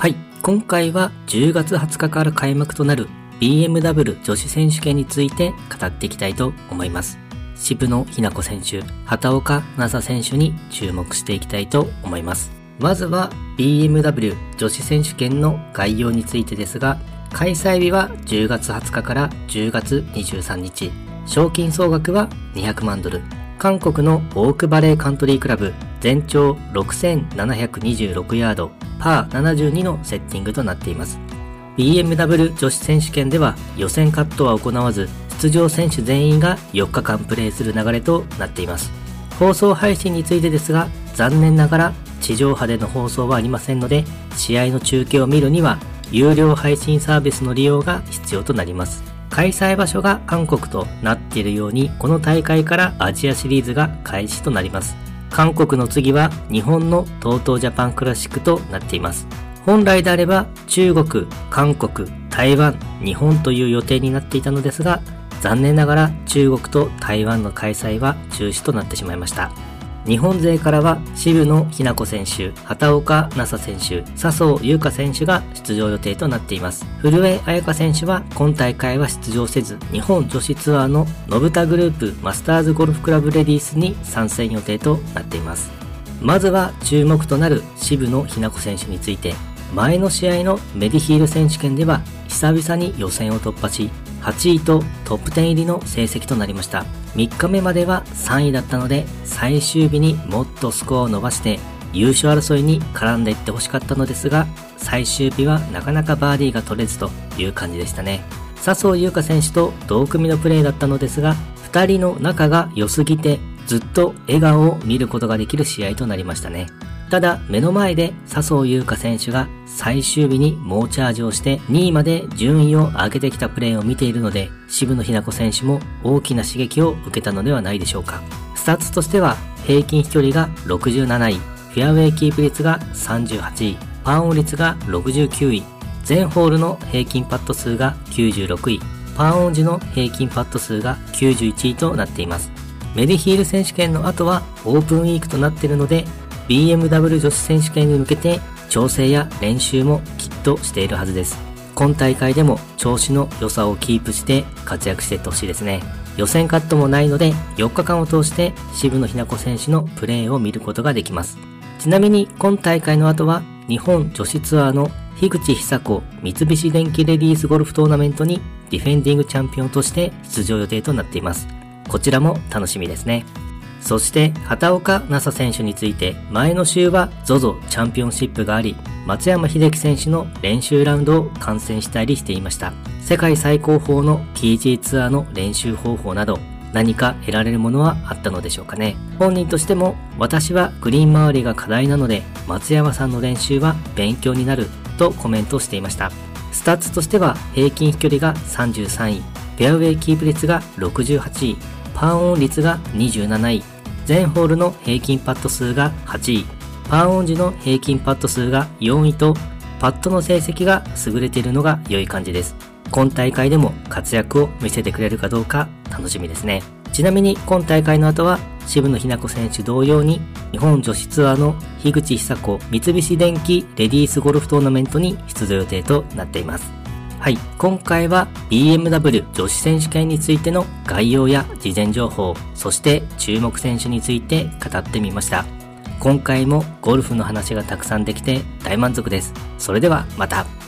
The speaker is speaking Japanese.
はい、今回は10月20日から開幕となる BMW 女子選手権について語っていきたいと思います。渋野日向子選手、畑岡奈紗選手に注目していきたいと思います。まずは BMW 女子選手権の概要についてですが、開催日は10月20日から10月23日。賞金総額は200万ドル。韓国のオークバレーカントリークラブ全長6726ヤードパー72のセッティングとなっています。BMW 女子選手権では予選カットは行わず出場選手全員が4日間プレーする流れとなっています。放送配信についてですが残念ながら地上波での放送はありませんので試合の中継を見るには有料配信サービスの利用が必要となります。開催場所が韓国となっているように、この大会からアジアシリーズが開始となります。韓国の次は日本の TOTO ジャパンクラシックとなっています。本来であれば中国、韓国、台湾、日本という予定になっていたのですが、残念ながら中国と台湾の開催は中止となってしまいました。日本勢からは渋野日向子選手、畑岡奈紗選手、笹生優花選手が出場予定となっています。古江彩香選手は今大会は出場せず、日本女子ツアーの信田グループマスターズゴルフクラブレディースに参戦予定となっています。まずは注目となる渋野日向子選手について、前の試合のメディヒール選手権では久々に予選を突破し、8位とトップ10入りの成績となりました。3日目までは3位だったので、最終日にもっとスコアを伸ばして優勝争いに絡んでいってほしかったのですが、最終日はなかなかバーディーが取れずという感じでしたね。笹生優花選手と同組のプレーだったのですが、2人の仲が良すぎてずっと笑顔を見ることができる試合となりましたね。ただ、目の前で笹生優花選手が最終日に猛チャージをして2位まで順位を上げてきたプレーを見ているので、渋野日向子選手も大きな刺激を受けたのではないでしょうか。スタッツとしては、平均飛距離が67位、フェアウェイキープ率が38位、パーオン率が69位、全ホールの平均パット数が96位、パーオン時の平均パット数が91位となっています。メデヒール選手権の後はオープンウィークとなっているので、BMW 女子選手権に向けて調整や練習もきっとしているはずです。今大会でも調子の良さをキープして活躍していってほしいですね。予選カットもないので4日間を通して渋野日向子選手のプレーを見ることができます。ちなみに今大会の後は日本女子ツアーの樋口久子三菱電機レディースゴルフトーナメントにディフェンディングチャンピオンとして出場予定となっています。こちらも楽しみですね。そして畑岡奈紗選手について前の週は ZOZO チャンピオンシップがあり松山秀樹選手の練習ラウンドを観戦したりしていました。世界最高峰の PG ツアーの練習方法など何か得られるものはあったのでしょうかね。本人としても私はグリーン周りが課題なので松山さんの練習は勉強になるとコメントしていました。スタッツとしては平均飛距離が33位フェアウェイキープ率が68位パーオン率が27位、全ホールの平均パット数が8位、パーオン時の平均パット数が4位と、パットの成績が優れているのが良い感じです。今大会でも活躍を見せてくれるかどうか楽しみですね。ちなみに今大会の後は渋野日向子選手同様に日本女子ツアーの樋口久子三菱電機レディースゴルフトーナメントに出場予定となっています。はい、今回は BMW 女子選手権についての概要や事前情報、そして注目選手について語ってみました。今回もゴルフの話がたくさんできて大満足です。それではまた。